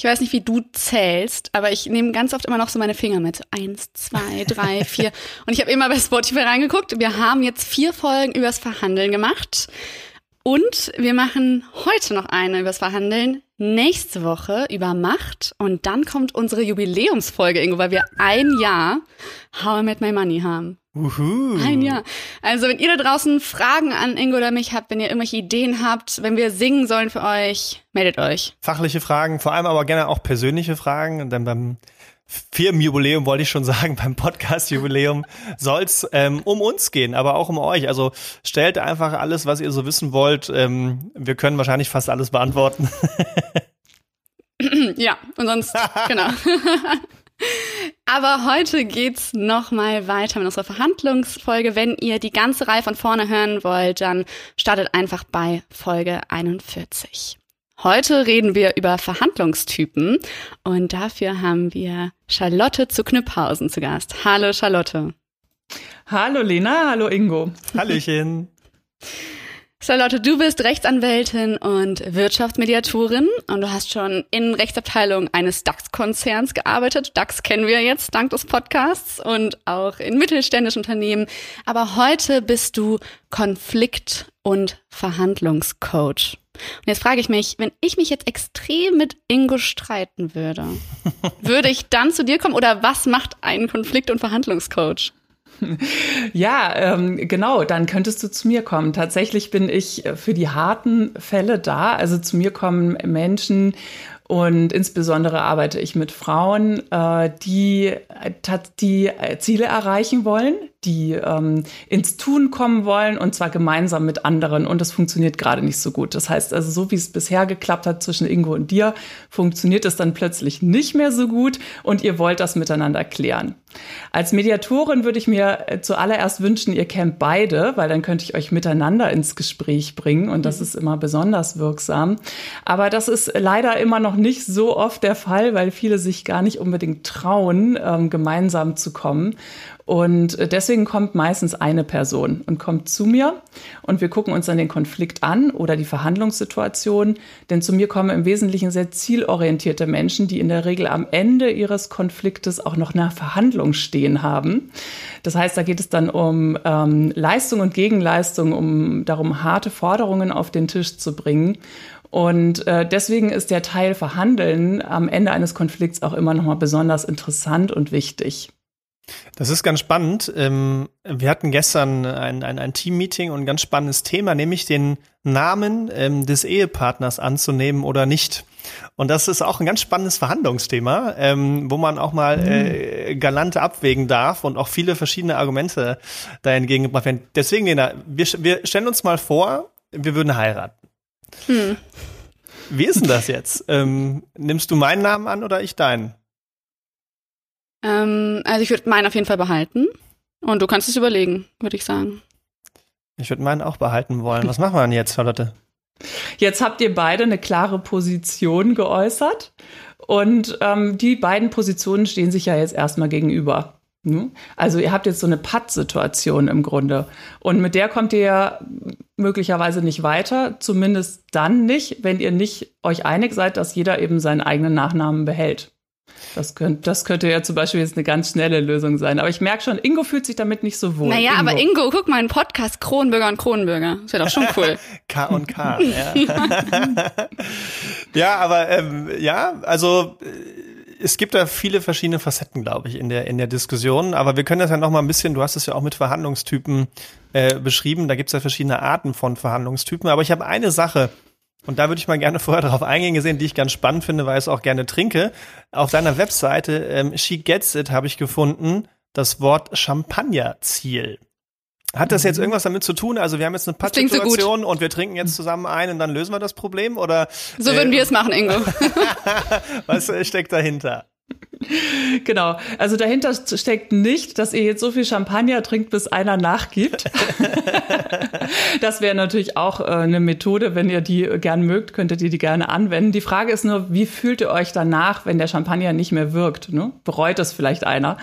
Ich weiß nicht, wie du zählst, aber ich nehme ganz oft immer noch so meine Finger mit. Eins, zwei, drei, vier. Und ich habe immer bei Spotify reingeguckt. Wir haben jetzt vier Folgen übers Verhandeln gemacht. Und wir machen heute noch eine übers Verhandeln, nächste Woche über Macht und dann kommt unsere Jubiläumsfolge, Ingo, weil wir ein Jahr How I Met My Money haben. Uhu. Ein Jahr. Also wenn ihr da draußen Fragen an Ingo oder mich habt, wenn ihr irgendwelche Ideen habt, wenn wir singen sollen für euch, meldet euch. Fachliche Fragen, vor allem aber gerne auch persönliche Fragen. Denn beim Firmenjubiläum wollte ich schon sagen, beim Podcast-Jubiläum soll es ähm, um uns gehen, aber auch um euch. Also stellt einfach alles, was ihr so wissen wollt. Ähm, wir können wahrscheinlich fast alles beantworten. ja, und sonst, genau. Aber heute geht's noch mal weiter mit unserer Verhandlungsfolge. Wenn ihr die ganze Reihe von vorne hören wollt, dann startet einfach bei Folge 41. Heute reden wir über Verhandlungstypen und dafür haben wir Charlotte zu Knüpphausen zu Gast. Hallo Charlotte. Hallo Lena, hallo Ingo. Hallöchen. Charlotte, du bist Rechtsanwältin und Wirtschaftsmediatorin und du hast schon in Rechtsabteilung eines DAX-Konzerns gearbeitet. DAX kennen wir jetzt dank des Podcasts und auch in mittelständischen Unternehmen. Aber heute bist du Konflikt- und Verhandlungscoach. Und jetzt frage ich mich, wenn ich mich jetzt extrem mit Ingo streiten würde, würde ich dann zu dir kommen oder was macht ein Konflikt- und Verhandlungscoach? Ja, ähm, genau, dann könntest du zu mir kommen. Tatsächlich bin ich für die harten Fälle da. Also zu mir kommen Menschen und insbesondere arbeite ich mit Frauen, äh, die, die Ziele erreichen wollen, die ähm, ins Tun kommen wollen und zwar gemeinsam mit anderen. Und das funktioniert gerade nicht so gut. Das heißt also, so wie es bisher geklappt hat zwischen Ingo und dir, funktioniert es dann plötzlich nicht mehr so gut und ihr wollt das miteinander klären. Als Mediatorin würde ich mir äh, zuallererst wünschen, ihr kennt beide, weil dann könnte ich euch miteinander ins Gespräch bringen und das mhm. ist immer besonders wirksam. Aber das ist leider immer noch nicht so oft der Fall, weil viele sich gar nicht unbedingt trauen, ähm, gemeinsam zu kommen. Und deswegen kommt meistens eine Person und kommt zu mir und wir gucken uns dann den Konflikt an oder die Verhandlungssituation. Denn zu mir kommen im Wesentlichen sehr zielorientierte Menschen, die in der Regel am Ende ihres Konfliktes auch noch eine Verhandlung stehen haben. Das heißt, da geht es dann um ähm, Leistung und Gegenleistung, um darum, harte Forderungen auf den Tisch zu bringen. Und äh, deswegen ist der Teil Verhandeln am Ende eines Konflikts auch immer noch mal besonders interessant und wichtig. Das ist ganz spannend. Ähm, wir hatten gestern ein, ein, ein Team-Meeting und ein ganz spannendes Thema, nämlich den Namen ähm, des Ehepartners anzunehmen oder nicht. Und das ist auch ein ganz spannendes Verhandlungsthema, ähm, wo man auch mal mhm. äh, galant abwägen darf und auch viele verschiedene Argumente da entgegengebracht werden. Deswegen, Lena, wir, wir stellen uns mal vor, wir würden heiraten. Hm. Wie ist denn das jetzt? Nimmst du meinen Namen an oder ich deinen? Ähm, also ich würde meinen auf jeden Fall behalten. Und du kannst es überlegen, würde ich sagen. Ich würde meinen auch behalten wollen. Was machen wir denn jetzt, Charlotte? Jetzt habt ihr beide eine klare Position geäußert. Und ähm, die beiden Positionen stehen sich ja jetzt erstmal gegenüber. Hm? Also ihr habt jetzt so eine Patt-Situation im Grunde. Und mit der kommt ihr ja möglicherweise nicht weiter, zumindest dann nicht, wenn ihr nicht euch einig seid, dass jeder eben seinen eigenen Nachnamen behält. Das könnte, das könnte ja zum Beispiel jetzt eine ganz schnelle Lösung sein. Aber ich merke schon, Ingo fühlt sich damit nicht so wohl. Naja, Ingo. aber Ingo, guck mal, ein Podcast Kronbürger und Kronbürger. Das wäre doch schon cool. K und K, ja. ja, aber ähm, ja, also äh, es gibt da viele verschiedene Facetten, glaube ich, in der, in der Diskussion. Aber wir können das ja noch mal ein bisschen, du hast es ja auch mit Verhandlungstypen äh, beschrieben. Da gibt es ja verschiedene Arten von Verhandlungstypen. Aber ich habe eine Sache, und da würde ich mal gerne vorher darauf eingehen gesehen, die ich ganz spannend finde, weil ich es auch gerne trinke. Auf deiner Webseite ähm, She Gets It habe ich gefunden das Wort Champagnerziel. Hat das jetzt mhm. irgendwas damit zu tun? Also wir haben jetzt eine Pattsituation so und wir trinken jetzt zusammen ein und dann lösen wir das Problem oder? So würden äh, wir es machen, Ingo. was steckt dahinter? Genau. Also dahinter steckt nicht, dass ihr jetzt so viel Champagner trinkt, bis einer nachgibt. das wäre natürlich auch äh, eine Methode. Wenn ihr die gern mögt, könntet ihr die gerne anwenden. Die Frage ist nur, wie fühlt ihr euch danach, wenn der Champagner nicht mehr wirkt? Ne? Bereut es vielleicht einer?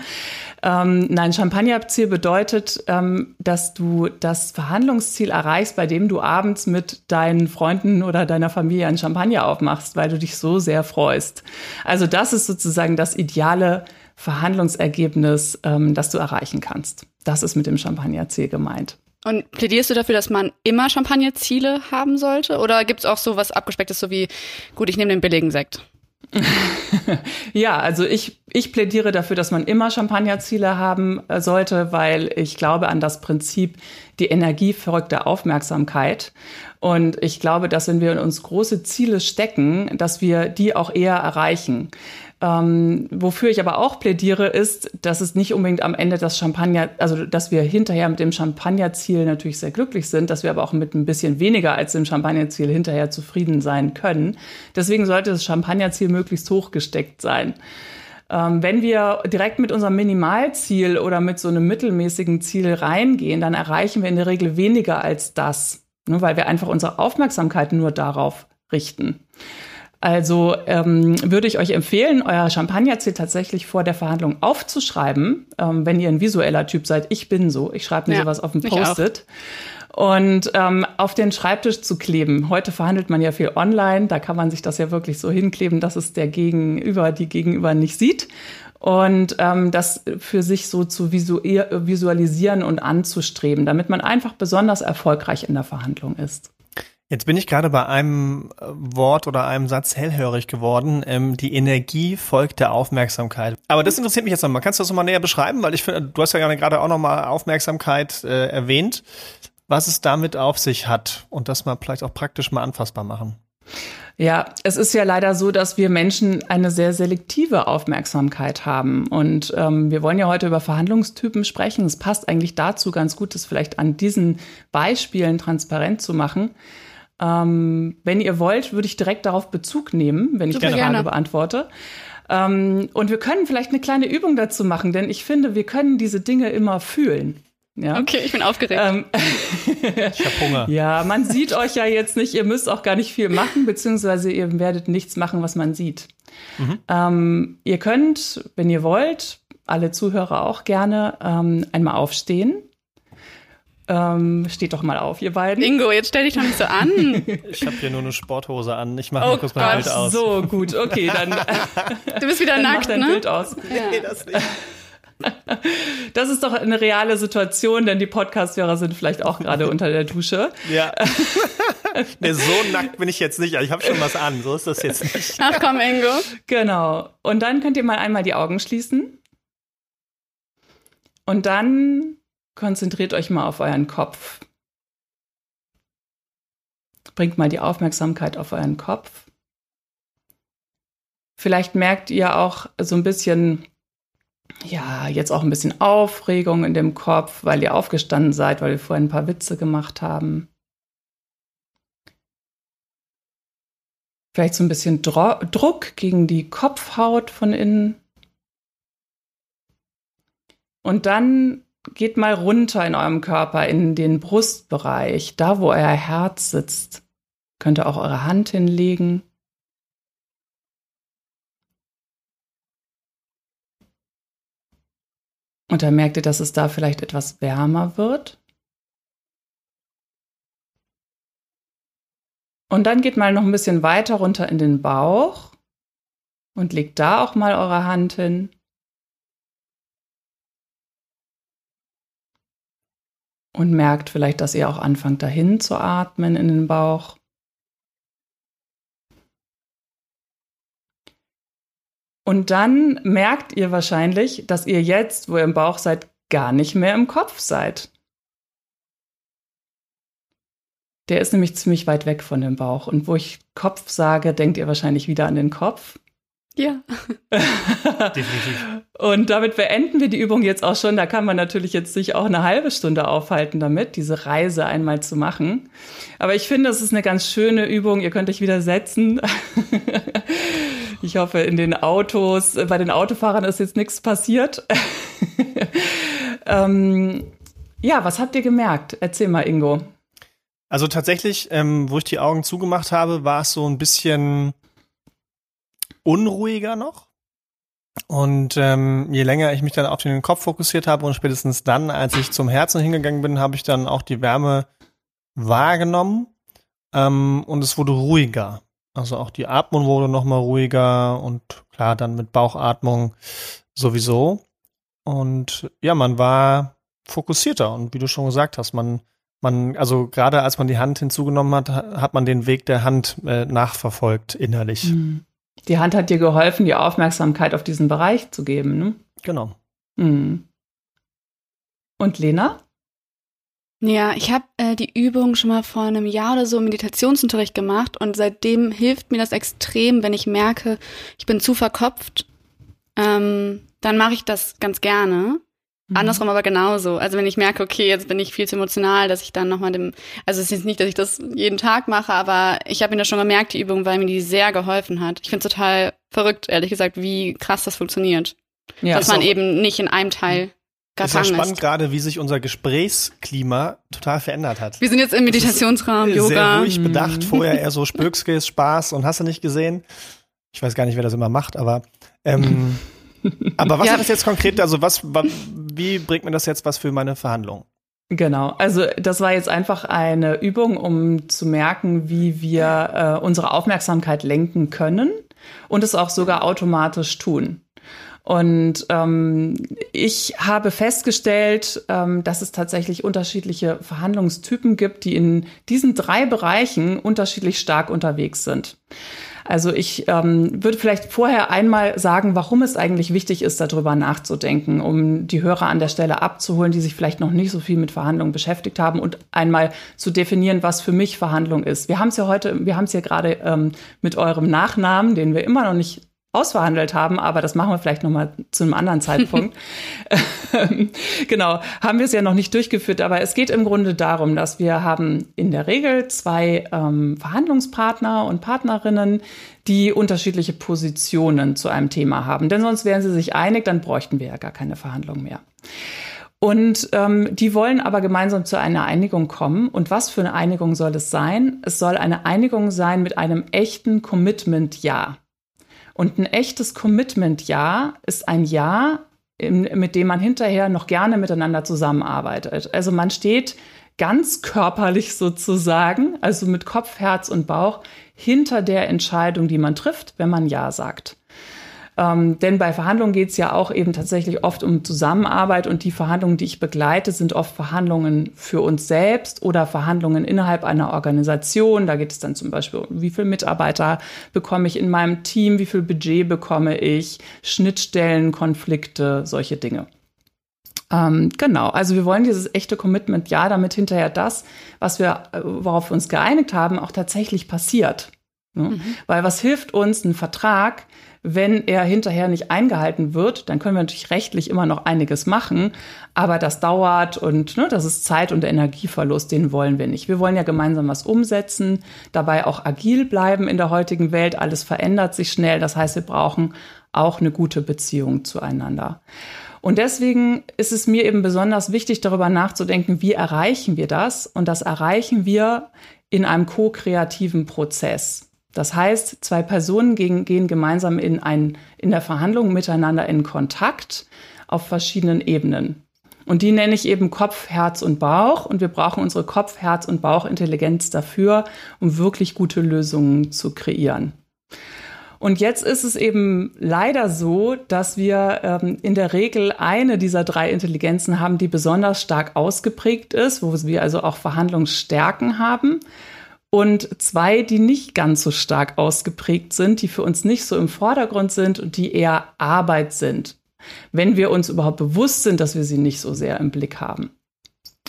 Ähm, nein, Champagnerziel bedeutet, ähm, dass du das Verhandlungsziel erreichst, bei dem du abends mit deinen Freunden oder deiner Familie ein Champagner aufmachst, weil du dich so sehr freust. Also das ist sozusagen das ideale Verhandlungsergebnis, ähm, das du erreichen kannst. Das ist mit dem Champagnerziel gemeint. Und plädierst du dafür, dass man immer Champagnerziele haben sollte? Oder gibt es auch so was Abgespecktes, so wie, gut, ich nehme den billigen Sekt? ja, also ich, ich plädiere dafür, dass man immer Champagnerziele haben äh, sollte, weil ich glaube an das Prinzip, die Energie folgt der Aufmerksamkeit. Und ich glaube, dass wenn wir in uns große Ziele stecken, dass wir die auch eher erreichen. Ähm, wofür ich aber auch plädiere, ist, dass es nicht unbedingt am Ende das Champagner, also dass wir hinterher mit dem Champagnerziel natürlich sehr glücklich sind, dass wir aber auch mit ein bisschen weniger als dem Champagnerziel hinterher zufrieden sein können. Deswegen sollte das Champagnerziel möglichst hoch gesteckt sein. Ähm, wenn wir direkt mit unserem Minimalziel oder mit so einem mittelmäßigen Ziel reingehen, dann erreichen wir in der Regel weniger als das, ne, weil wir einfach unsere Aufmerksamkeit nur darauf richten. Also ähm, würde ich euch empfehlen, euer Champagnerziel tatsächlich vor der Verhandlung aufzuschreiben, ähm, wenn ihr ein visueller Typ seid. Ich bin so, ich schreibe mir ja, sowas auf dem Post-it. Und ähm, auf den Schreibtisch zu kleben. Heute verhandelt man ja viel online, da kann man sich das ja wirklich so hinkleben, dass es der Gegenüber, die Gegenüber nicht sieht. Und ähm, das für sich so zu visualisieren und anzustreben, damit man einfach besonders erfolgreich in der Verhandlung ist. Jetzt bin ich gerade bei einem äh, Wort oder einem Satz hellhörig geworden. Ähm, die Energie folgt der Aufmerksamkeit. Aber das interessiert mich jetzt nochmal. Kannst du das nochmal näher beschreiben? Weil ich finde, du hast ja gerade auch nochmal Aufmerksamkeit äh, erwähnt, was es damit auf sich hat und das mal vielleicht auch praktisch mal anfassbar machen. Ja, es ist ja leider so, dass wir Menschen eine sehr selektive Aufmerksamkeit haben. Und ähm, wir wollen ja heute über Verhandlungstypen sprechen. Es passt eigentlich dazu ganz gut, das vielleicht an diesen Beispielen transparent zu machen. Ähm, wenn ihr wollt, würde ich direkt darauf Bezug nehmen, wenn ich Super die Frage gerne. beantworte. Ähm, und wir können vielleicht eine kleine Übung dazu machen, denn ich finde, wir können diese Dinge immer fühlen. Ja. Okay, ich bin aufgeregt. Ähm, ich habe Hunger. Ja, man sieht euch ja jetzt nicht, ihr müsst auch gar nicht viel machen, beziehungsweise ihr werdet nichts machen, was man sieht. Mhm. Ähm, ihr könnt, wenn ihr wollt, alle Zuhörer auch gerne ähm, einmal aufstehen ähm, steht doch mal auf, ihr beiden. Ingo, jetzt stell dich doch nicht so an. Ich habe hier nur eine Sporthose an. Ich mache oh mal kurz mein Bild aus. So, gut, okay, dann. Du bist wieder nackt, mach dein ne? Bild aus. Ja. Nee, das nicht. Das ist doch eine reale Situation, denn die Podcast-Hörer sind vielleicht auch gerade unter der Dusche. Ja. nee, so nackt bin ich jetzt nicht. Ich habe schon was an. So ist das jetzt nicht. Ach komm, Ingo. Genau. Und dann könnt ihr mal einmal die Augen schließen. Und dann Konzentriert euch mal auf euren Kopf. Bringt mal die Aufmerksamkeit auf euren Kopf. Vielleicht merkt ihr auch so ein bisschen, ja, jetzt auch ein bisschen Aufregung in dem Kopf, weil ihr aufgestanden seid, weil wir vorhin ein paar Witze gemacht haben. Vielleicht so ein bisschen Dro Druck gegen die Kopfhaut von innen. Und dann geht mal runter in eurem Körper, in den Brustbereich, da wo euer Herz sitzt. Könnt ihr auch eure Hand hinlegen. Und dann merkt ihr, dass es da vielleicht etwas wärmer wird. Und dann geht mal noch ein bisschen weiter runter in den Bauch und legt da auch mal eure Hand hin. Und merkt vielleicht, dass ihr auch anfangt dahin zu atmen in den Bauch. Und dann merkt ihr wahrscheinlich, dass ihr jetzt, wo ihr im Bauch seid, gar nicht mehr im Kopf seid. Der ist nämlich ziemlich weit weg von dem Bauch. Und wo ich Kopf sage, denkt ihr wahrscheinlich wieder an den Kopf. Ja. Definitiv. Und damit beenden wir die Übung jetzt auch schon. Da kann man natürlich jetzt sich auch eine halbe Stunde aufhalten damit, diese Reise einmal zu machen. Aber ich finde, es ist eine ganz schöne Übung. Ihr könnt euch wieder setzen. Ich hoffe, in den Autos, bei den Autofahrern ist jetzt nichts passiert. ähm, ja, was habt ihr gemerkt? Erzähl mal, Ingo. Also tatsächlich, ähm, wo ich die Augen zugemacht habe, war es so ein bisschen unruhiger noch. Und ähm, je länger ich mich dann auf den Kopf fokussiert habe und spätestens dann, als ich zum Herzen hingegangen bin, habe ich dann auch die Wärme wahrgenommen ähm, und es wurde ruhiger. Also auch die Atmung wurde nochmal ruhiger und klar dann mit Bauchatmung sowieso. Und ja, man war fokussierter und wie du schon gesagt hast, man man, also gerade als man die Hand hinzugenommen hat, hat man den Weg der Hand äh, nachverfolgt innerlich. Mhm. Die Hand hat dir geholfen, die Aufmerksamkeit auf diesen Bereich zu geben, ne? Genau. Mhm. Und Lena? Ja, ich habe äh, die Übung schon mal vor einem Jahr oder so im Meditationsunterricht gemacht und seitdem hilft mir das extrem, wenn ich merke, ich bin zu verkopft. Ähm, dann mache ich das ganz gerne. Mhm. Andersrum aber genauso. Also wenn ich merke, okay, jetzt bin ich viel zu emotional, dass ich dann nochmal dem, also es ist nicht, dass ich das jeden Tag mache, aber ich habe mir das schon gemerkt, die Übung, weil mir die sehr geholfen hat. Ich finde total verrückt, ehrlich gesagt, wie krass das funktioniert. Ja, dass man eben nicht in einem Teil es ist ja spannend gerade, wie sich unser Gesprächsklima total verändert hat. Wir sind jetzt im Meditationsraum, Yoga. Sehr ruhig bedacht, vorher eher so Spökskis, Spaß und hast du nicht gesehen. Ich weiß gar nicht, wer das immer macht, aber ähm, aber was ja. hat das jetzt konkret, also was, wie bringt mir das jetzt was für meine Verhandlungen? Genau, also das war jetzt einfach eine Übung, um zu merken, wie wir äh, unsere Aufmerksamkeit lenken können und es auch sogar automatisch tun. Und ähm, ich habe festgestellt, ähm, dass es tatsächlich unterschiedliche Verhandlungstypen gibt, die in diesen drei Bereichen unterschiedlich stark unterwegs sind. Also ich ähm, würde vielleicht vorher einmal sagen, warum es eigentlich wichtig ist, darüber nachzudenken, um die Hörer an der Stelle abzuholen, die sich vielleicht noch nicht so viel mit Verhandlungen beschäftigt haben und einmal zu definieren, was für mich Verhandlung ist. Wir haben es ja heute, wir haben es ja gerade ähm, mit eurem Nachnamen, den wir immer noch nicht ausverhandelt haben, aber das machen wir vielleicht noch mal zu einem anderen Zeitpunkt. genau, haben wir es ja noch nicht durchgeführt, aber es geht im Grunde darum, dass wir haben in der Regel zwei ähm, Verhandlungspartner und Partnerinnen, die unterschiedliche Positionen zu einem Thema haben. Denn sonst wären sie sich einig, dann bräuchten wir ja gar keine Verhandlung mehr. Und ähm, die wollen aber gemeinsam zu einer Einigung kommen. Und was für eine Einigung soll es sein? Es soll eine Einigung sein mit einem echten Commitment-Ja. Und ein echtes Commitment-Ja ist ein Ja, mit dem man hinterher noch gerne miteinander zusammenarbeitet. Also man steht ganz körperlich sozusagen, also mit Kopf, Herz und Bauch, hinter der Entscheidung, die man trifft, wenn man Ja sagt. Ähm, denn bei Verhandlungen geht es ja auch eben tatsächlich oft um Zusammenarbeit und die Verhandlungen, die ich begleite, sind oft Verhandlungen für uns selbst oder Verhandlungen innerhalb einer Organisation. Da geht es dann zum Beispiel um, wie viele Mitarbeiter bekomme ich in meinem Team, wie viel Budget bekomme ich, Schnittstellen, Konflikte, solche Dinge. Ähm, genau, also wir wollen dieses echte Commitment, ja, damit hinterher das, was wir, äh, worauf wir uns geeinigt haben, auch tatsächlich passiert. Ne? Mhm. Weil was hilft uns ein Vertrag, wenn er hinterher nicht eingehalten wird, dann können wir natürlich rechtlich immer noch einiges machen, aber das dauert und ne, das ist Zeit- und Energieverlust, den wollen wir nicht. Wir wollen ja gemeinsam was umsetzen, dabei auch agil bleiben in der heutigen Welt. Alles verändert sich schnell, das heißt, wir brauchen auch eine gute Beziehung zueinander. Und deswegen ist es mir eben besonders wichtig, darüber nachzudenken, wie erreichen wir das? Und das erreichen wir in einem ko-kreativen Prozess. Das heißt, zwei Personen gehen, gehen gemeinsam in, ein, in der Verhandlung miteinander in Kontakt auf verschiedenen Ebenen. Und die nenne ich eben Kopf, Herz und Bauch. Und wir brauchen unsere Kopf, Herz und Bauchintelligenz dafür, um wirklich gute Lösungen zu kreieren. Und jetzt ist es eben leider so, dass wir ähm, in der Regel eine dieser drei Intelligenzen haben, die besonders stark ausgeprägt ist, wo wir also auch Verhandlungsstärken haben und zwei, die nicht ganz so stark ausgeprägt sind, die für uns nicht so im Vordergrund sind und die eher Arbeit sind, wenn wir uns überhaupt bewusst sind, dass wir sie nicht so sehr im Blick haben.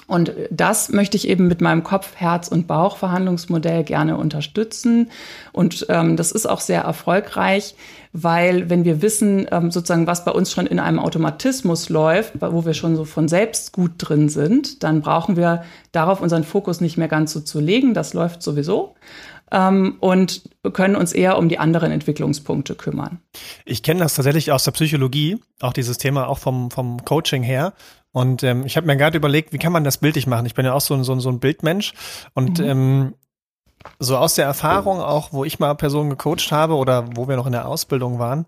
Und das möchte ich eben mit meinem Kopf-, Herz- und Bauchverhandlungsmodell gerne unterstützen. Und ähm, das ist auch sehr erfolgreich, weil wenn wir wissen, ähm, sozusagen, was bei uns schon in einem Automatismus läuft, wo wir schon so von selbst gut drin sind, dann brauchen wir darauf unseren Fokus nicht mehr ganz so zu legen. Das läuft sowieso. ähm, und können uns eher um die anderen Entwicklungspunkte kümmern. Ich kenne das tatsächlich aus der Psychologie, auch dieses Thema auch vom, vom Coaching her. Und ähm, ich habe mir gerade überlegt, wie kann man das bildlich machen? Ich bin ja auch so, so, so ein Bildmensch. Und mhm. ähm, so aus der Erfahrung auch, wo ich mal Personen gecoacht habe oder wo wir noch in der Ausbildung waren,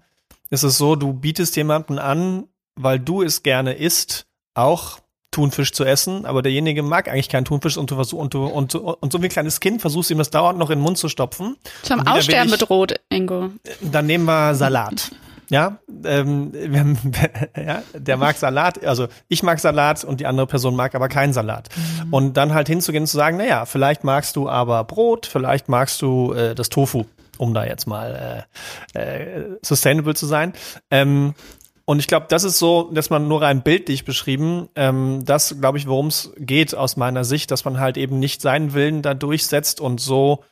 ist es so, du bietest jemanden an, weil du es gerne isst, auch Thunfisch zu essen, aber derjenige mag eigentlich keinen Thunfisch und du versuchst und du und, und so wie ein kleines Kind versuchst ihm das dauernd noch in den Mund zu stopfen. Zum Aussterben bedroht, Ingo. Dann nehmen wir Salat. Ja, ähm, haben, ja, der mag Salat, also ich mag Salat und die andere Person mag aber keinen Salat. Mhm. Und dann halt hinzugehen und zu sagen, naja, vielleicht magst du aber Brot, vielleicht magst du äh, das Tofu, um da jetzt mal äh, äh, sustainable zu sein. Ähm, und ich glaube, das ist so, dass man nur rein bildlich beschrieben, ähm, das glaube ich, worum es geht aus meiner Sicht, dass man halt eben nicht seinen Willen da durchsetzt und so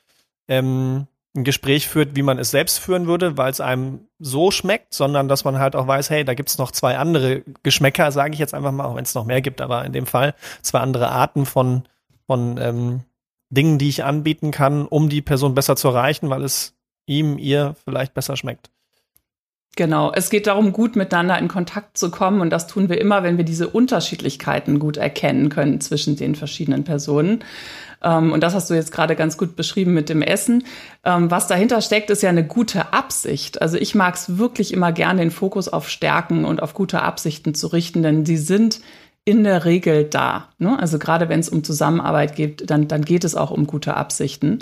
ähm, ein Gespräch führt, wie man es selbst führen würde, weil es einem so schmeckt, sondern dass man halt auch weiß, hey, da gibt es noch zwei andere Geschmäcker, sage ich jetzt einfach mal, auch wenn es noch mehr gibt, aber in dem Fall zwei andere Arten von, von ähm, Dingen, die ich anbieten kann, um die Person besser zu erreichen, weil es ihm, ihr vielleicht besser schmeckt. Genau, es geht darum, gut miteinander in Kontakt zu kommen und das tun wir immer, wenn wir diese Unterschiedlichkeiten gut erkennen können zwischen den verschiedenen Personen. Ähm, und das hast du jetzt gerade ganz gut beschrieben mit dem Essen. Ähm, was dahinter steckt, ist ja eine gute Absicht. Also ich mag es wirklich immer gerne, den Fokus auf Stärken und auf gute Absichten zu richten, denn die sind in der Regel da. Ne? Also gerade wenn es um Zusammenarbeit geht, dann, dann geht es auch um gute Absichten.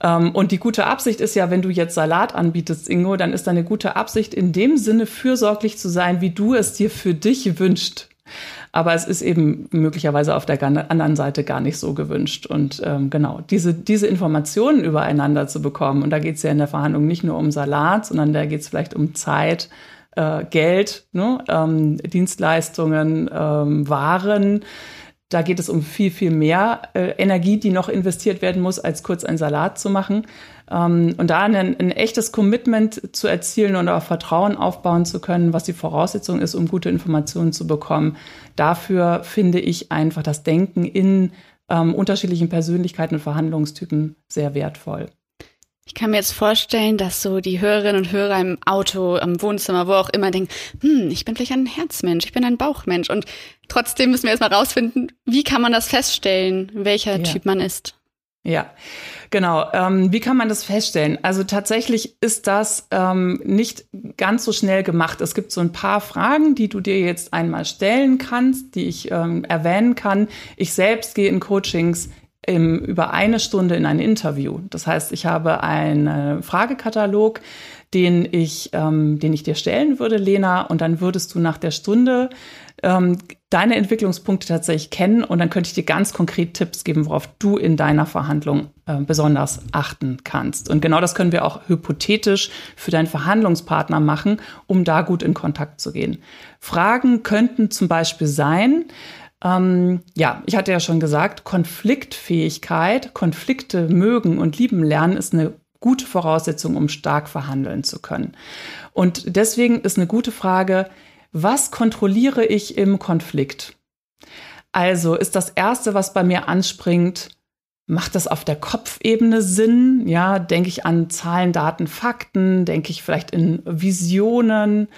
Ähm, und die gute Absicht ist ja, wenn du jetzt Salat anbietest, Ingo, dann ist deine gute Absicht in dem Sinne fürsorglich zu sein, wie du es dir für dich wünscht. Aber es ist eben möglicherweise auf der anderen Seite gar nicht so gewünscht. Und ähm, genau, diese, diese Informationen übereinander zu bekommen, und da geht es ja in der Verhandlung nicht nur um Salat, sondern da geht es vielleicht um Zeit, äh, Geld, ne? ähm, Dienstleistungen, ähm, Waren, da geht es um viel, viel mehr äh, Energie, die noch investiert werden muss, als kurz einen Salat zu machen. Ähm, und da ein, ein, echtes Commitment zu erzielen und auch Vertrauen aufbauen zu können, was die Voraussetzung ist, um gute Informationen zu bekommen. Dafür finde ich einfach das Denken in ähm, unterschiedlichen Persönlichkeiten und Verhandlungstypen sehr wertvoll. Ich kann mir jetzt vorstellen, dass so die Hörerinnen und Hörer im Auto, im Wohnzimmer, wo auch immer denken, hm, ich bin vielleicht ein Herzmensch, ich bin ein Bauchmensch. Und trotzdem müssen wir erstmal rausfinden, wie kann man das feststellen, welcher ja. Typ man ist. Ja, genau. Ähm, wie kann man das feststellen? Also tatsächlich ist das ähm, nicht ganz so schnell gemacht. Es gibt so ein paar Fragen, die du dir jetzt einmal stellen kannst, die ich ähm, erwähnen kann. Ich selbst gehe in Coachings im, über eine Stunde in ein Interview. Das heißt, ich habe einen Fragekatalog, den ich, ähm, den ich dir stellen würde, Lena, und dann würdest du nach der Stunde ähm, deine Entwicklungspunkte tatsächlich kennen und dann könnte ich dir ganz konkret Tipps geben, worauf du in deiner Verhandlung äh, besonders achten kannst. Und genau das können wir auch hypothetisch für deinen Verhandlungspartner machen, um da gut in Kontakt zu gehen. Fragen könnten zum Beispiel sein, ähm, ja, ich hatte ja schon gesagt, Konfliktfähigkeit, Konflikte mögen und lieben lernen ist eine gute Voraussetzung, um stark verhandeln zu können. Und deswegen ist eine gute Frage, was kontrolliere ich im Konflikt? Also ist das Erste, was bei mir anspringt, macht das auf der Kopfebene Sinn? Ja, denke ich an Zahlen, Daten, Fakten? Denke ich vielleicht in Visionen?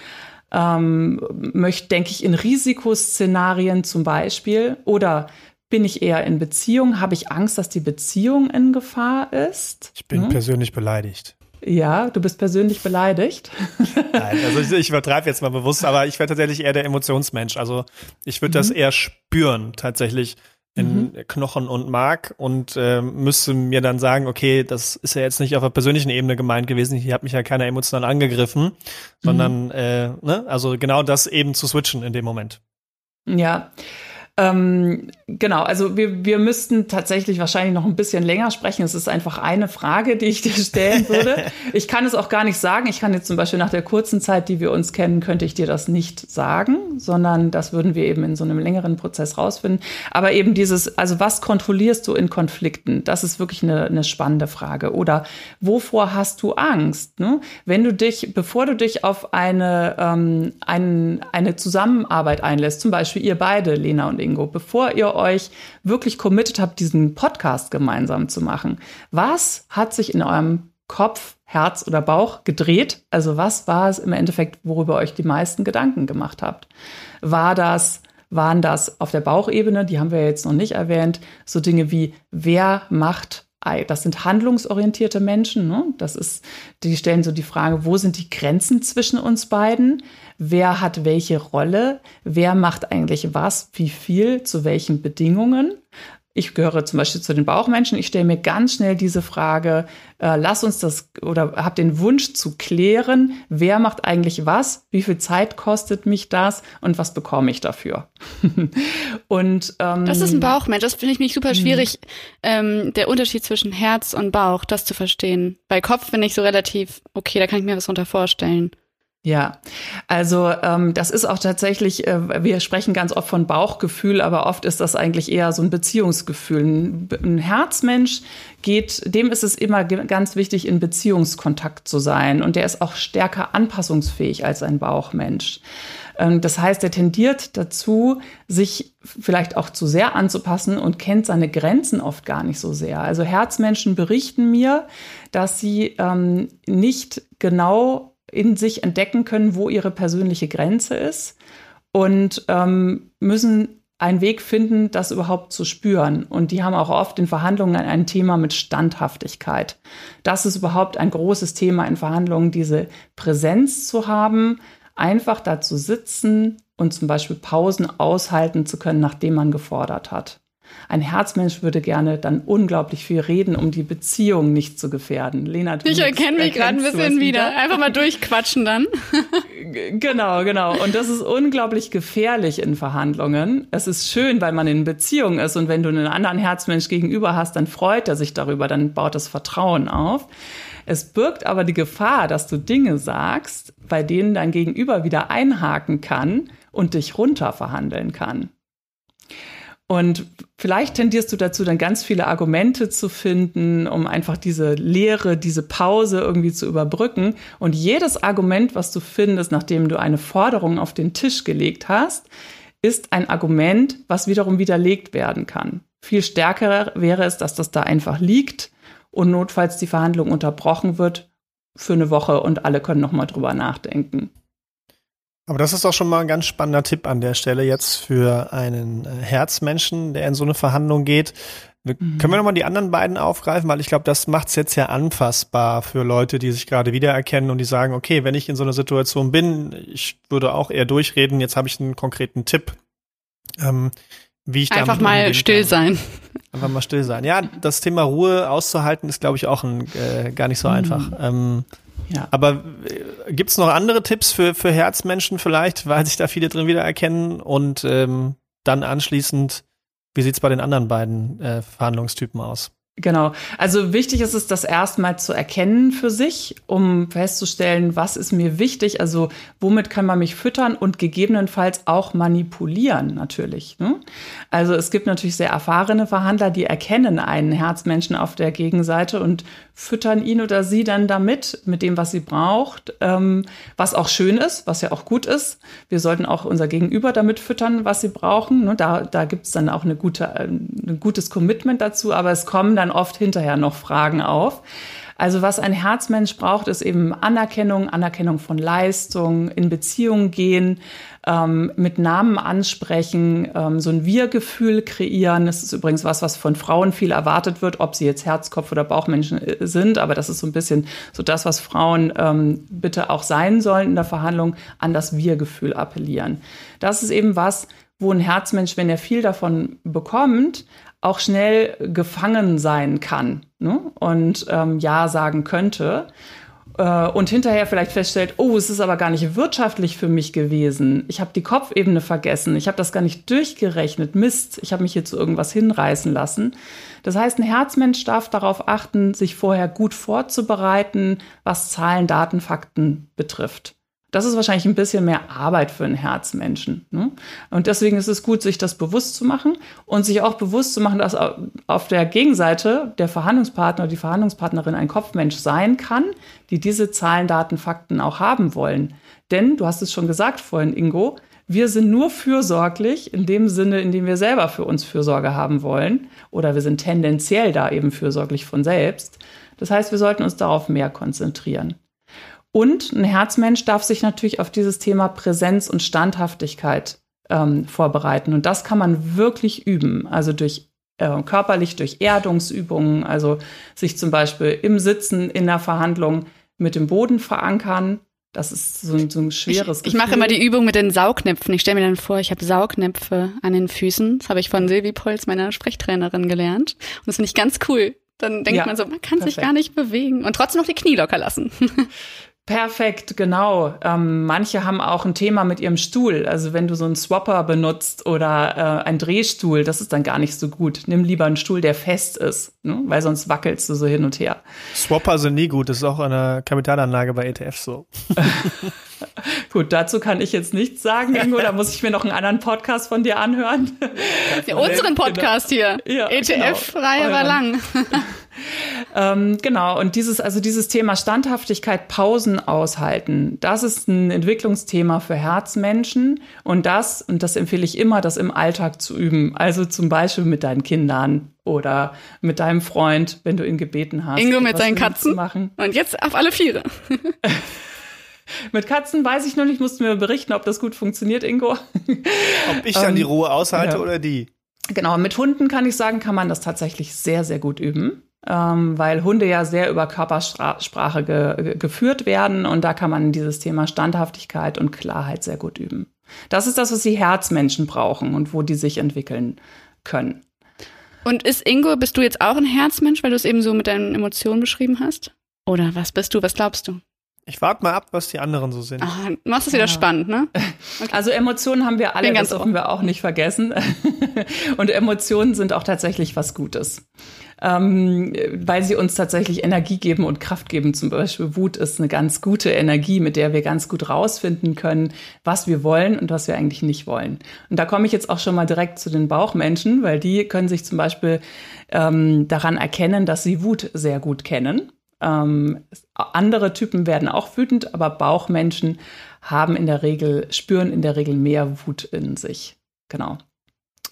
Ähm, möchte, denke ich, in Risikoszenarien zum Beispiel oder bin ich eher in Beziehung? Habe ich Angst, dass die Beziehung in Gefahr ist? Ich bin hm? persönlich beleidigt. Ja, du bist persönlich beleidigt. Nein, also ich, ich übertreibe jetzt mal bewusst, aber ich wäre tatsächlich eher der Emotionsmensch. Also ich würde mhm. das eher spüren, tatsächlich in mhm. Knochen und Mark und äh, müsste mir dann sagen, okay, das ist ja jetzt nicht auf der persönlichen Ebene gemeint gewesen, hier hat mich ja keiner emotional angegriffen, sondern mhm. äh, ne, also genau das eben zu switchen in dem Moment. Ja, ähm, genau, also wir, wir müssten tatsächlich wahrscheinlich noch ein bisschen länger sprechen. Es ist einfach eine Frage, die ich dir stellen würde. ich kann es auch gar nicht sagen. Ich kann jetzt zum Beispiel nach der kurzen Zeit, die wir uns kennen, könnte ich dir das nicht sagen, sondern das würden wir eben in so einem längeren Prozess rausfinden. Aber eben dieses, also was kontrollierst du in Konflikten? Das ist wirklich eine, eine spannende Frage. Oder wovor hast du Angst? Ne? Wenn du dich, bevor du dich auf eine, ähm, ein, eine Zusammenarbeit einlässt, zum Beispiel ihr beide, Lena und Inge, Ingo, bevor ihr euch wirklich committed habt, diesen Podcast gemeinsam zu machen. Was hat sich in eurem Kopf, Herz oder Bauch gedreht? Also was war es im Endeffekt, worüber euch die meisten Gedanken gemacht habt? War das waren das auf der Bauchebene, die haben wir jetzt noch nicht erwähnt, so Dinge wie wer macht das sind handlungsorientierte Menschen. Ne? Das ist, die stellen so die Frage, wo sind die Grenzen zwischen uns beiden? Wer hat welche Rolle? Wer macht eigentlich was? Wie viel? Zu welchen Bedingungen? Ich gehöre zum Beispiel zu den Bauchmenschen. Ich stelle mir ganz schnell diese Frage, äh, lass uns das oder hab den Wunsch zu klären, wer macht eigentlich was, wie viel Zeit kostet mich das und was bekomme ich dafür? und ähm, Das ist ein Bauchmensch. Das finde ich mich super schwierig, ähm, der Unterschied zwischen Herz und Bauch, das zu verstehen. Bei Kopf finde ich so relativ, okay, da kann ich mir was unter vorstellen. Ja, also ähm, das ist auch tatsächlich, äh, wir sprechen ganz oft von Bauchgefühl, aber oft ist das eigentlich eher so ein Beziehungsgefühl. Ein, ein Herzmensch geht, dem ist es immer ganz wichtig, in Beziehungskontakt zu sein und der ist auch stärker anpassungsfähig als ein Bauchmensch. Ähm, das heißt, er tendiert dazu, sich vielleicht auch zu sehr anzupassen und kennt seine Grenzen oft gar nicht so sehr. Also Herzmenschen berichten mir, dass sie ähm, nicht genau in sich entdecken können, wo ihre persönliche Grenze ist und ähm, müssen einen Weg finden, das überhaupt zu spüren. Und die haben auch oft in Verhandlungen ein Thema mit Standhaftigkeit. Das ist überhaupt ein großes Thema in Verhandlungen, diese Präsenz zu haben, einfach da zu sitzen und zum Beispiel Pausen aushalten zu können, nachdem man gefordert hat. Ein Herzmensch würde gerne dann unglaublich viel reden, um die Beziehung nicht zu gefährden. Lena, du ich erkenne mich gerade ein bisschen wieder. Einfach mal durchquatschen dann. genau, genau. Und das ist unglaublich gefährlich in Verhandlungen. Es ist schön, weil man in Beziehung ist und wenn du einen anderen Herzmensch gegenüber hast, dann freut er sich darüber, dann baut das Vertrauen auf. Es birgt aber die Gefahr, dass du Dinge sagst, bei denen dein Gegenüber wieder einhaken kann und dich runterverhandeln kann. Und vielleicht tendierst du dazu, dann ganz viele Argumente zu finden, um einfach diese Leere, diese Pause irgendwie zu überbrücken. Und jedes Argument, was du findest, nachdem du eine Forderung auf den Tisch gelegt hast, ist ein Argument, was wiederum widerlegt werden kann. Viel stärker wäre es, dass das da einfach liegt und notfalls die Verhandlung unterbrochen wird für eine Woche und alle können nochmal drüber nachdenken. Aber das ist doch schon mal ein ganz spannender Tipp an der Stelle jetzt für einen äh, Herzmenschen, der in so eine Verhandlung geht. Wir, mhm. Können wir nochmal die anderen beiden aufgreifen? Weil ich glaube, das macht es jetzt ja anfassbar für Leute, die sich gerade wiedererkennen und die sagen, okay, wenn ich in so einer Situation bin, ich würde auch eher durchreden, jetzt habe ich einen konkreten Tipp. Ähm, wie ich Einfach mal still kann. sein. Einfach mal still sein. Ja, das Thema Ruhe auszuhalten ist, glaube ich, auch ein, äh, gar nicht so mhm. einfach. Ähm, ja. Aber äh, gibt's noch andere Tipps für, für Herzmenschen vielleicht, weil sich da viele drin wiedererkennen? Und ähm, dann anschließend, wie sieht's bei den anderen beiden äh, Verhandlungstypen aus? Genau. Also wichtig ist es, das erstmal zu erkennen für sich, um festzustellen, was ist mir wichtig, also womit kann man mich füttern und gegebenenfalls auch manipulieren natürlich. Ne? Also es gibt natürlich sehr erfahrene Verhandler, die erkennen einen Herzmenschen auf der Gegenseite und füttern ihn oder sie dann damit, mit dem, was sie braucht, ähm, was auch schön ist, was ja auch gut ist. Wir sollten auch unser Gegenüber damit füttern, was sie brauchen. Ne? Da, da gibt es dann auch eine gute, ein gutes Commitment dazu, aber es kommen dann oft hinterher noch Fragen auf. Also was ein Herzmensch braucht, ist eben Anerkennung, Anerkennung von Leistung, in Beziehungen gehen, ähm, mit Namen ansprechen, ähm, so ein Wir-Gefühl kreieren. Das ist übrigens was, was von Frauen viel erwartet wird, ob sie jetzt Herzkopf oder Bauchmenschen äh, sind. Aber das ist so ein bisschen so das, was Frauen ähm, bitte auch sein sollen in der Verhandlung, an das Wir-Gefühl appellieren. Das ist eben was, wo ein Herzmensch, wenn er viel davon bekommt, auch schnell gefangen sein kann ne? und ähm, Ja sagen könnte äh, und hinterher vielleicht feststellt, oh, es ist aber gar nicht wirtschaftlich für mich gewesen. Ich habe die Kopfebene vergessen. Ich habe das gar nicht durchgerechnet. Mist, ich habe mich hier zu irgendwas hinreißen lassen. Das heißt, ein Herzmensch darf darauf achten, sich vorher gut vorzubereiten, was Zahlen, Daten, Fakten betrifft. Das ist wahrscheinlich ein bisschen mehr Arbeit für einen Herzmenschen. Ne? Und deswegen ist es gut, sich das bewusst zu machen und sich auch bewusst zu machen, dass auf der Gegenseite der Verhandlungspartner oder die Verhandlungspartnerin ein Kopfmensch sein kann, die diese Zahlen, Daten, Fakten auch haben wollen. Denn, du hast es schon gesagt vorhin, Ingo, Wir sind nur fürsorglich in dem Sinne, in dem wir selber für uns Fürsorge haben wollen. Oder wir sind tendenziell da eben fürsorglich von selbst. Das heißt, wir sollten uns darauf mehr konzentrieren. Und ein Herzmensch darf sich natürlich auf dieses Thema Präsenz und Standhaftigkeit ähm, vorbereiten. Und das kann man wirklich üben. Also durch äh, körperlich, durch Erdungsübungen, also sich zum Beispiel im Sitzen in der Verhandlung mit dem Boden verankern. Das ist so, ein, so ein schweres Ich, ich mache immer die Übung mit den Saugnäpfen. Ich stelle mir dann vor, ich habe Saugnäpfe an den Füßen. Das habe ich von Silvi Polz, meiner Sprechtrainerin, gelernt. Und das finde ich ganz cool. Dann denkt ja, man so, man kann perfekt. sich gar nicht bewegen und trotzdem noch die Knie locker lassen. Perfekt, genau. Ähm, manche haben auch ein Thema mit ihrem Stuhl. Also wenn du so einen Swapper benutzt oder äh, einen Drehstuhl, das ist dann gar nicht so gut. Nimm lieber einen Stuhl, der fest ist, ne? weil sonst wackelst du so hin und her. Swapper sind nie gut. Das ist auch eine Kapitalanlage bei ETF so. Gut, dazu kann ich jetzt nichts sagen, Ingo. Da muss ich mir noch einen anderen Podcast von dir anhören. Ja, unseren Podcast hier. Ja, ETF-Reihe genau. war lang. ähm, genau, und dieses, also dieses Thema Standhaftigkeit, Pausen aushalten, das ist ein Entwicklungsthema für Herzmenschen. Und das, und das empfehle ich immer, das im Alltag zu üben. Also zum Beispiel mit deinen Kindern oder mit deinem Freund, wenn du ihn gebeten hast. Ingo mit seinen Katzen. Machen. Und jetzt auf alle Viere. Mit Katzen weiß ich noch nicht, musst du mir berichten, ob das gut funktioniert, Ingo. Ob ich dann die ähm, Ruhe aushalte ja. oder die? Genau, mit Hunden kann ich sagen, kann man das tatsächlich sehr, sehr gut üben. Ähm, weil Hunde ja sehr über Körpersprache ge geführt werden und da kann man dieses Thema Standhaftigkeit und Klarheit sehr gut üben. Das ist das, was die Herzmenschen brauchen und wo die sich entwickeln können. Und ist Ingo, bist du jetzt auch ein Herzmensch, weil du es eben so mit deinen Emotionen beschrieben hast? Oder was bist du? Was glaubst du? Ich warte mal ab, was die anderen so sind. Ah, machst es wieder ja. spannend, ne? Okay. Also Emotionen haben wir alle, das dürfen wir auch nicht vergessen. Und Emotionen sind auch tatsächlich was Gutes. Ähm, weil sie uns tatsächlich Energie geben und Kraft geben. Zum Beispiel Wut ist eine ganz gute Energie, mit der wir ganz gut rausfinden können, was wir wollen und was wir eigentlich nicht wollen. Und da komme ich jetzt auch schon mal direkt zu den Bauchmenschen, weil die können sich zum Beispiel ähm, daran erkennen, dass sie Wut sehr gut kennen. Ähm, andere Typen werden auch wütend, aber Bauchmenschen haben in der Regel, spüren in der Regel mehr Wut in sich. Genau.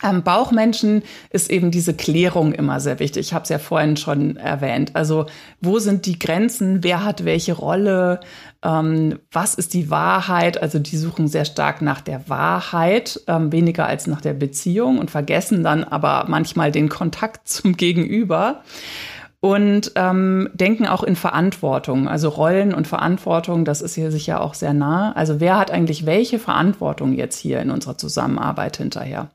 Ähm, Bauchmenschen ist eben diese Klärung immer sehr wichtig. Ich habe es ja vorhin schon erwähnt. Also wo sind die Grenzen? Wer hat welche Rolle? Ähm, was ist die Wahrheit? Also die suchen sehr stark nach der Wahrheit, ähm, weniger als nach der Beziehung und vergessen dann aber manchmal den Kontakt zum Gegenüber und ähm, denken auch in Verantwortung. Also Rollen und Verantwortung, das ist hier sicher auch sehr nah. Also wer hat eigentlich welche Verantwortung jetzt hier in unserer Zusammenarbeit hinterher?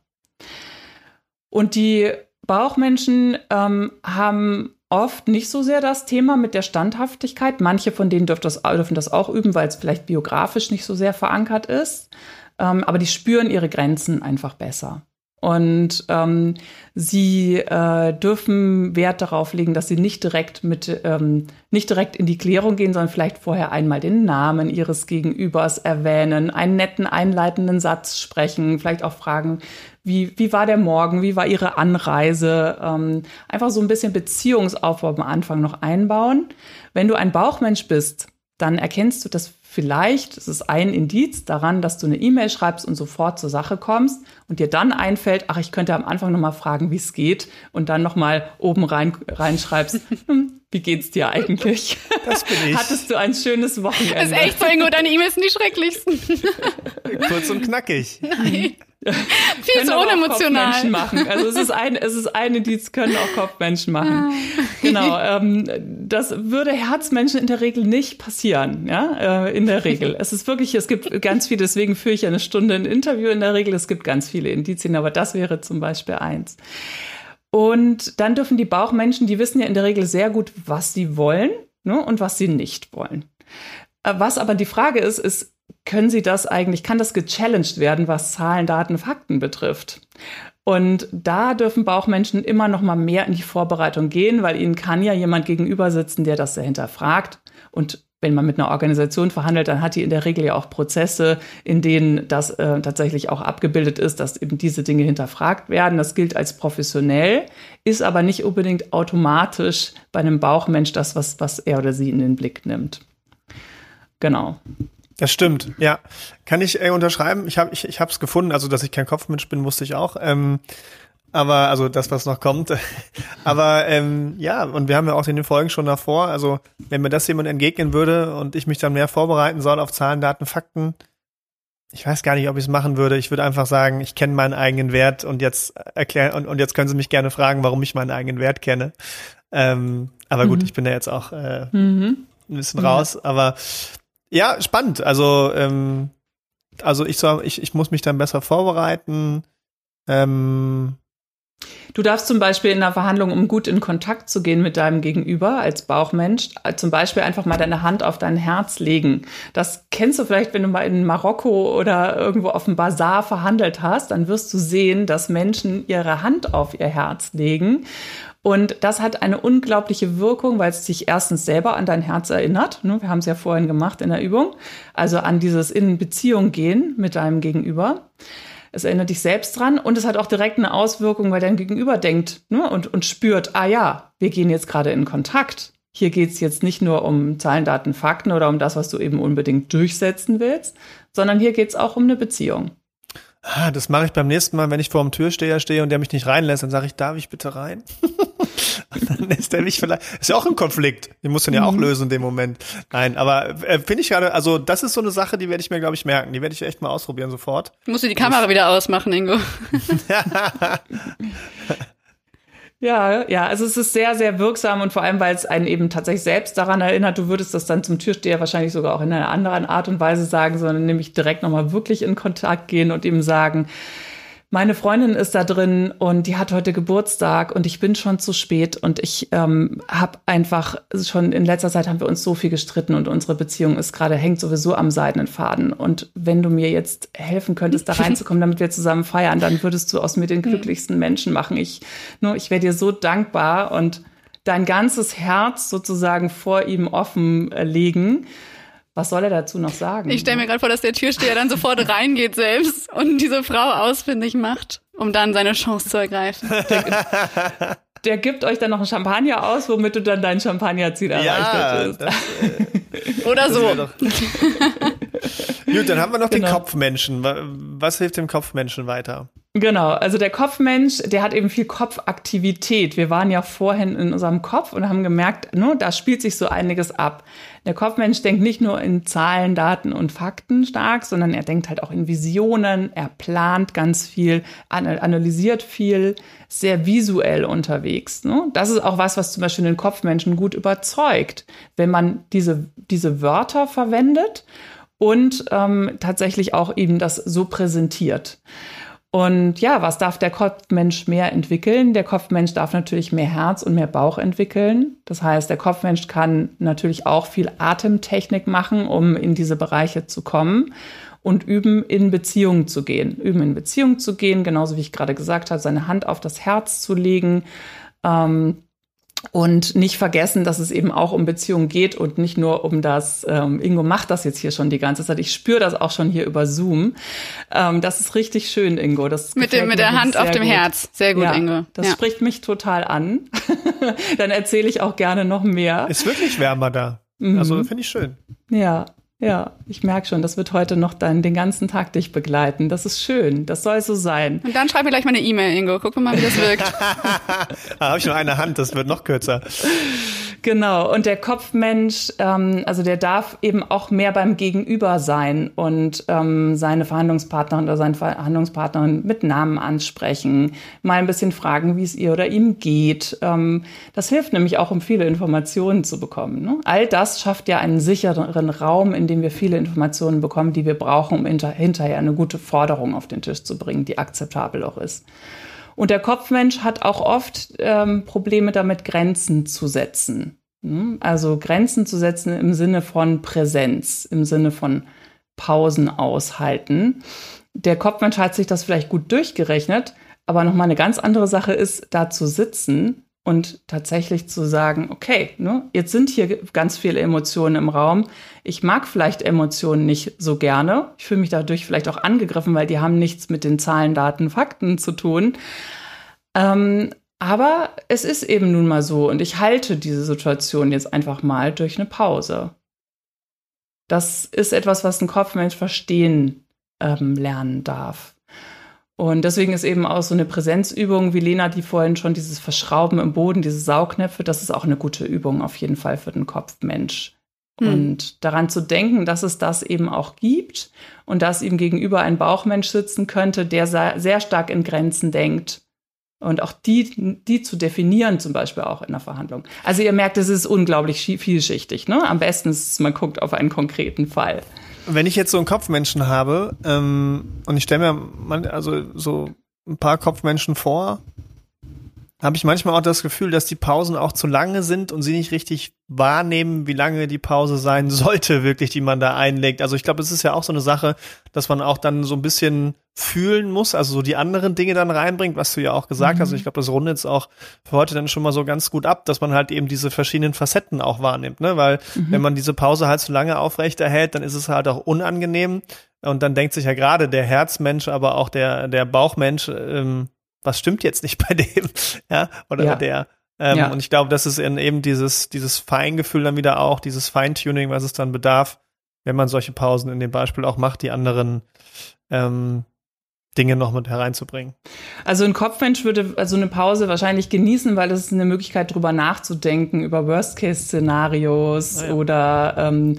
Und die Bauchmenschen ähm, haben oft nicht so sehr das Thema mit der Standhaftigkeit. Manche von denen dürfen das, dürfen das auch üben, weil es vielleicht biografisch nicht so sehr verankert ist. Ähm, aber die spüren ihre Grenzen einfach besser. Und ähm, sie äh, dürfen Wert darauf legen, dass sie nicht direkt mit ähm, nicht direkt in die Klärung gehen, sondern vielleicht vorher einmal den Namen ihres Gegenübers erwähnen, einen netten einleitenden Satz sprechen, vielleicht auch fragen, wie, wie war der Morgen, wie war ihre Anreise, ähm, einfach so ein bisschen Beziehungsaufbau am Anfang noch einbauen. Wenn du ein Bauchmensch bist, dann erkennst du das vielleicht, es ist ein Indiz daran, dass du eine E-Mail schreibst und sofort zur Sache kommst und dir dann einfällt, ach, ich könnte am Anfang nochmal fragen, wie es geht und dann nochmal oben rein, reinschreibst, hm, wie geht's dir eigentlich? Das bin ich. Hattest du ein schönes Wochenende? Das ist echt so, Ingo, deine E-Mails sind die schrecklichsten. Kurz und knackig. Nein. Viel zu unemotional. machen. Also es ist ein, es ist eine, die können auch Kopfmenschen machen. genau. Ähm, das würde Herzmenschen in der Regel nicht passieren. Ja, äh, in der Regel. Es ist wirklich, es gibt ganz viele. Deswegen führe ich eine Stunde ein Interview in der Regel. Es gibt ganz viele Indizien, aber das wäre zum Beispiel eins. Und dann dürfen die Bauchmenschen, die wissen ja in der Regel sehr gut, was sie wollen ne, und was sie nicht wollen. Äh, was aber die Frage ist, ist, können Sie das eigentlich, kann das gechallenged werden, was Zahlen, Daten, Fakten betrifft? Und da dürfen Bauchmenschen immer noch mal mehr in die Vorbereitung gehen, weil ihnen kann ja jemand gegenüber sitzen, der das dahinter fragt. Und wenn man mit einer Organisation verhandelt, dann hat die in der Regel ja auch Prozesse, in denen das äh, tatsächlich auch abgebildet ist, dass eben diese Dinge hinterfragt werden. Das gilt als professionell, ist aber nicht unbedingt automatisch bei einem Bauchmensch das, was, was er oder sie in den Blick nimmt. Genau. Das stimmt, ja. Kann ich äh, unterschreiben. Ich habe ich, ich hab's gefunden, also dass ich kein Kopfmensch bin, wusste ich auch. Ähm, aber also das, was noch kommt. aber ähm, ja, und wir haben ja auch in den Folgen schon davor, also wenn mir das jemand entgegnen würde und ich mich dann mehr vorbereiten soll auf Zahlen, Daten, Fakten, ich weiß gar nicht, ob ich es machen würde. Ich würde einfach sagen, ich kenne meinen eigenen Wert und jetzt erklären und, und jetzt können Sie mich gerne fragen, warum ich meinen eigenen Wert kenne. Ähm, aber gut, mhm. ich bin ja jetzt auch äh, mhm. ein bisschen raus. Ja. Aber ja, spannend. Also, ähm, also ich soll, ich, ich muss mich dann besser vorbereiten. Ähm, Du darfst zum Beispiel in einer Verhandlung, um gut in Kontakt zu gehen mit deinem Gegenüber als Bauchmensch, zum Beispiel einfach mal deine Hand auf dein Herz legen. Das kennst du vielleicht, wenn du mal in Marokko oder irgendwo auf dem Bazar verhandelt hast, dann wirst du sehen, dass Menschen ihre Hand auf ihr Herz legen. Und das hat eine unglaubliche Wirkung, weil es dich erstens selber an dein Herz erinnert. Ne, wir haben es ja vorhin gemacht in der Übung. Also an dieses in Beziehung gehen mit deinem Gegenüber es erinnert dich selbst dran und es hat auch direkt eine Auswirkung, weil dein Gegenüber denkt ne, und, und spürt, ah ja, wir gehen jetzt gerade in Kontakt. Hier geht es jetzt nicht nur um Zahlen, Daten, Fakten oder um das, was du eben unbedingt durchsetzen willst, sondern hier geht es auch um eine Beziehung. Ah, das mache ich beim nächsten Mal, wenn ich vor dem Türsteher stehe und der mich nicht reinlässt, dann sage ich, darf ich bitte rein? dann lässt er mich vielleicht. Ist ja auch ein Konflikt. Den muss man ja auch mhm. lösen in dem Moment. Nein, aber äh, finde ich gerade, also das ist so eine Sache, die werde ich mir, glaube ich, merken. Die werde ich echt mal ausprobieren sofort. Musst du die Kamera wieder ausmachen, Ingo. Ja, ja, also es ist sehr, sehr wirksam und vor allem, weil es einen eben tatsächlich selbst daran erinnert, du würdest das dann zum Türsteher wahrscheinlich sogar auch in einer anderen Art und Weise sagen, sondern nämlich direkt nochmal wirklich in Kontakt gehen und ihm sagen, meine Freundin ist da drin und die hat heute Geburtstag und ich bin schon zu spät und ich ähm, habe einfach schon in letzter Zeit haben wir uns so viel gestritten und unsere Beziehung ist gerade hängt sowieso am seidenen Faden. Und wenn du mir jetzt helfen könntest da reinzukommen, damit wir zusammen feiern, dann würdest du aus mir den glücklichsten Menschen machen. Ich nur ich wäre dir so dankbar und dein ganzes Herz sozusagen vor ihm offen legen was soll er dazu noch sagen? Ich stelle mir gerade vor, dass der Türsteher dann sofort reingeht selbst und diese Frau ausfindig macht, um dann seine Chance zu ergreifen. Der, der gibt euch dann noch ein Champagner aus, womit du dann dein Champagnerziel erreicht ja, hättest. Das, äh, Oder so. Gut, dann haben wir noch genau. den Kopfmenschen. Was hilft dem Kopfmenschen weiter? Genau, also der Kopfmensch, der hat eben viel Kopfaktivität. Wir waren ja vorhin in unserem Kopf und haben gemerkt, no, da spielt sich so einiges ab. Der Kopfmensch denkt nicht nur in Zahlen, Daten und Fakten stark, sondern er denkt halt auch in Visionen, er plant ganz viel, analysiert viel, sehr visuell unterwegs. Ne? Das ist auch was, was zum Beispiel den Kopfmenschen gut überzeugt, wenn man diese, diese Wörter verwendet und ähm, tatsächlich auch eben das so präsentiert. Und ja, was darf der Kopfmensch mehr entwickeln? Der Kopfmensch darf natürlich mehr Herz und mehr Bauch entwickeln. Das heißt, der Kopfmensch kann natürlich auch viel Atemtechnik machen, um in diese Bereiche zu kommen und üben, in Beziehung zu gehen. Üben, in Beziehung zu gehen, genauso wie ich gerade gesagt habe, seine Hand auf das Herz zu legen. Ähm, und nicht vergessen, dass es eben auch um Beziehungen geht und nicht nur um das, ähm, Ingo macht das jetzt hier schon die ganze Zeit. Ich spüre das auch schon hier über Zoom. Ähm, das ist richtig schön, Ingo. Das mit, dem, mit der Hand auf dem gut. Herz. Sehr gut, ja, Ingo. Das ja. spricht mich total an. Dann erzähle ich auch gerne noch mehr. Ist wirklich wärmer da. Mhm. Also finde ich schön. Ja, ja, ich merke schon, das wird heute noch dann den ganzen Tag dich begleiten. Das ist schön, das soll so sein. Und dann schreib mir gleich mal eine E-Mail, Ingo. Guck mal, wie das wirkt. da habe ich nur eine Hand, das wird noch kürzer. Genau, und der Kopfmensch, ähm, also der darf eben auch mehr beim Gegenüber sein und ähm, seine Verhandlungspartnerin oder seine Verhandlungspartnerin mit Namen ansprechen, mal ein bisschen fragen, wie es ihr oder ihm geht. Ähm, das hilft nämlich auch, um viele Informationen zu bekommen. Ne? All das schafft ja einen sicheren Raum, in dem wir viele Informationen bekommen, die wir brauchen, um hinter hinterher eine gute Forderung auf den Tisch zu bringen, die akzeptabel auch ist. Und der Kopfmensch hat auch oft ähm, Probleme damit, Grenzen zu setzen. Hm? Also Grenzen zu setzen im Sinne von Präsenz, im Sinne von Pausen aushalten. Der Kopfmensch hat sich das vielleicht gut durchgerechnet, aber nochmal eine ganz andere Sache ist, da zu sitzen und tatsächlich zu sagen, okay, ne, jetzt sind hier ganz viele Emotionen im Raum. Ich mag vielleicht Emotionen nicht so gerne. Ich fühle mich dadurch vielleicht auch angegriffen, weil die haben nichts mit den Zahlen, Daten, Fakten zu tun. Ähm, aber es ist eben nun mal so und ich halte diese Situation jetzt einfach mal durch eine Pause. Das ist etwas, was ein Kopfmensch verstehen ähm, lernen darf. Und deswegen ist eben auch so eine Präsenzübung, wie Lena die vorhin schon, dieses Verschrauben im Boden, diese Saugnäpfe, das ist auch eine gute Übung auf jeden Fall für den Kopfmensch. Hm. Und daran zu denken, dass es das eben auch gibt und dass ihm gegenüber ein Bauchmensch sitzen könnte, der sehr stark in Grenzen denkt. Und auch die, die zu definieren, zum Beispiel auch in der Verhandlung. Also ihr merkt, es ist unglaublich vielschichtig. Ne? Am besten ist, man guckt auf einen konkreten Fall. Wenn ich jetzt so einen Kopfmenschen habe ähm, und ich stelle mir mal, also so ein paar Kopfmenschen vor, habe ich manchmal auch das Gefühl, dass die Pausen auch zu lange sind und sie nicht richtig wahrnehmen, wie lange die Pause sein sollte, wirklich, die man da einlegt. Also ich glaube, es ist ja auch so eine Sache, dass man auch dann so ein bisschen fühlen muss, also so die anderen Dinge dann reinbringt, was du ja auch gesagt mhm. hast. Und ich glaube, das rundet jetzt auch für heute dann schon mal so ganz gut ab, dass man halt eben diese verschiedenen Facetten auch wahrnimmt, ne? Weil mhm. wenn man diese Pause halt zu lange aufrechterhält, dann ist es halt auch unangenehm. Und dann denkt sich ja gerade der Herzmensch, aber auch der, der Bauchmensch, ähm, was stimmt jetzt nicht bei dem, ja, oder ja. der. Ähm, ja. Und ich glaube, das ist eben dieses, dieses Feingefühl dann wieder auch, dieses Feintuning, was es dann bedarf, wenn man solche Pausen in dem Beispiel auch macht, die anderen ähm, Dinge noch mit hereinzubringen. Also ein Kopfmensch würde also eine Pause wahrscheinlich genießen, weil es ist eine Möglichkeit, drüber nachzudenken, über Worst-Case-Szenarios ja. oder ähm,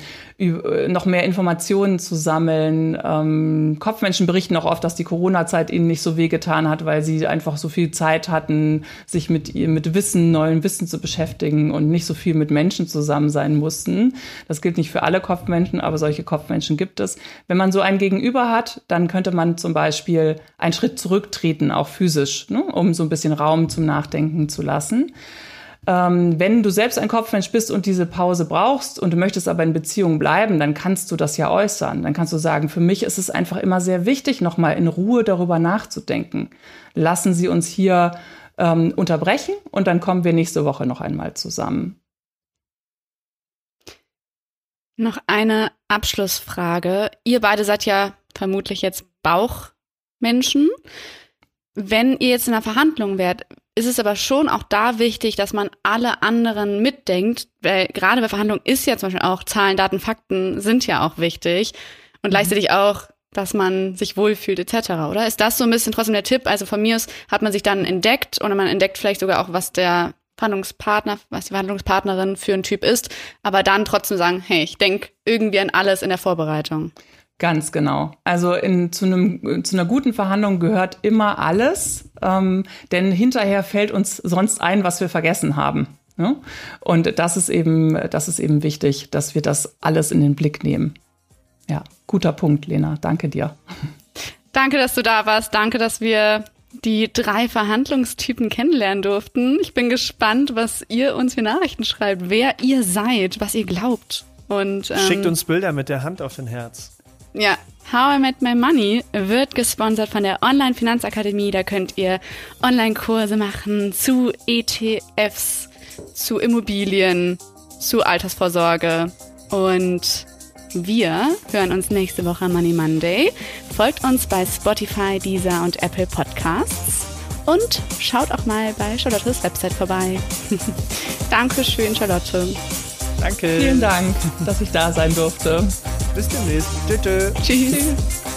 noch mehr Informationen zu sammeln. Ähm, Kopfmenschen berichten auch oft, dass die Corona-Zeit ihnen nicht so wehgetan hat, weil sie einfach so viel Zeit hatten, sich mit, mit Wissen, neuen Wissen zu beschäftigen und nicht so viel mit Menschen zusammen sein mussten. Das gilt nicht für alle Kopfmenschen, aber solche Kopfmenschen gibt es. Wenn man so einen Gegenüber hat, dann könnte man zum Beispiel einen Schritt zurücktreten, auch physisch, ne, um so ein bisschen Raum zum Nachdenken zu lassen. Ähm, wenn du selbst ein Kopfmensch bist und diese Pause brauchst und du möchtest aber in Beziehung bleiben, dann kannst du das ja äußern. Dann kannst du sagen, für mich ist es einfach immer sehr wichtig, nochmal in Ruhe darüber nachzudenken. Lassen Sie uns hier ähm, unterbrechen und dann kommen wir nächste Woche noch einmal zusammen. Noch eine Abschlussfrage. Ihr beide seid ja vermutlich jetzt Bauchmenschen. Wenn ihr jetzt in einer Verhandlung wärt, ist es aber schon auch da wichtig, dass man alle anderen mitdenkt, weil gerade bei Verhandlungen ist ja zum Beispiel auch Zahlen, Daten, Fakten sind ja auch wichtig und mhm. gleichzeitig auch, dass man sich wohlfühlt etc. Oder ist das so ein bisschen trotzdem der Tipp? Also von mir aus hat man sich dann entdeckt oder man entdeckt vielleicht sogar auch, was der Verhandlungspartner, was die Verhandlungspartnerin für ein Typ ist, aber dann trotzdem sagen, hey, ich denke irgendwie an alles in der Vorbereitung. Ganz genau. Also in, zu, einem, zu einer guten Verhandlung gehört immer alles, ähm, denn hinterher fällt uns sonst ein, was wir vergessen haben. Ne? Und das ist eben, das ist eben wichtig, dass wir das alles in den Blick nehmen. Ja, guter Punkt, Lena. Danke dir. Danke, dass du da warst. Danke, dass wir die drei Verhandlungstypen kennenlernen durften. Ich bin gespannt, was ihr uns für Nachrichten schreibt, wer ihr seid, was ihr glaubt. Und, ähm, Schickt uns Bilder mit der Hand auf den Herz. Ja, How I Met My Money wird gesponsert von der Online Finanzakademie. Da könnt ihr Online-Kurse machen zu ETFs, zu Immobilien, zu Altersvorsorge. Und wir hören uns nächste Woche Money Monday. Folgt uns bei Spotify, Deezer und Apple Podcasts. Und schaut auch mal bei Charlottes Website vorbei. Dankeschön, Charlotte. Danke. Vielen Dank, dass ich da sein durfte. Bis demnächst. Tschüss. Tschüss.